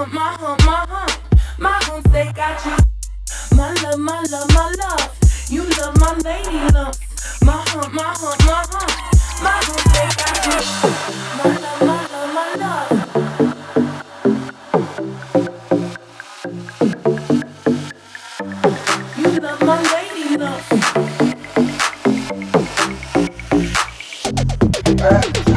hump, my hump, my hump. My hump. they got you. My love, my love, my love. You love my lady lumps. My hump, my hump, my hump. My humps, they got you. My love, my love, my love. You love my lady lumps. Hey.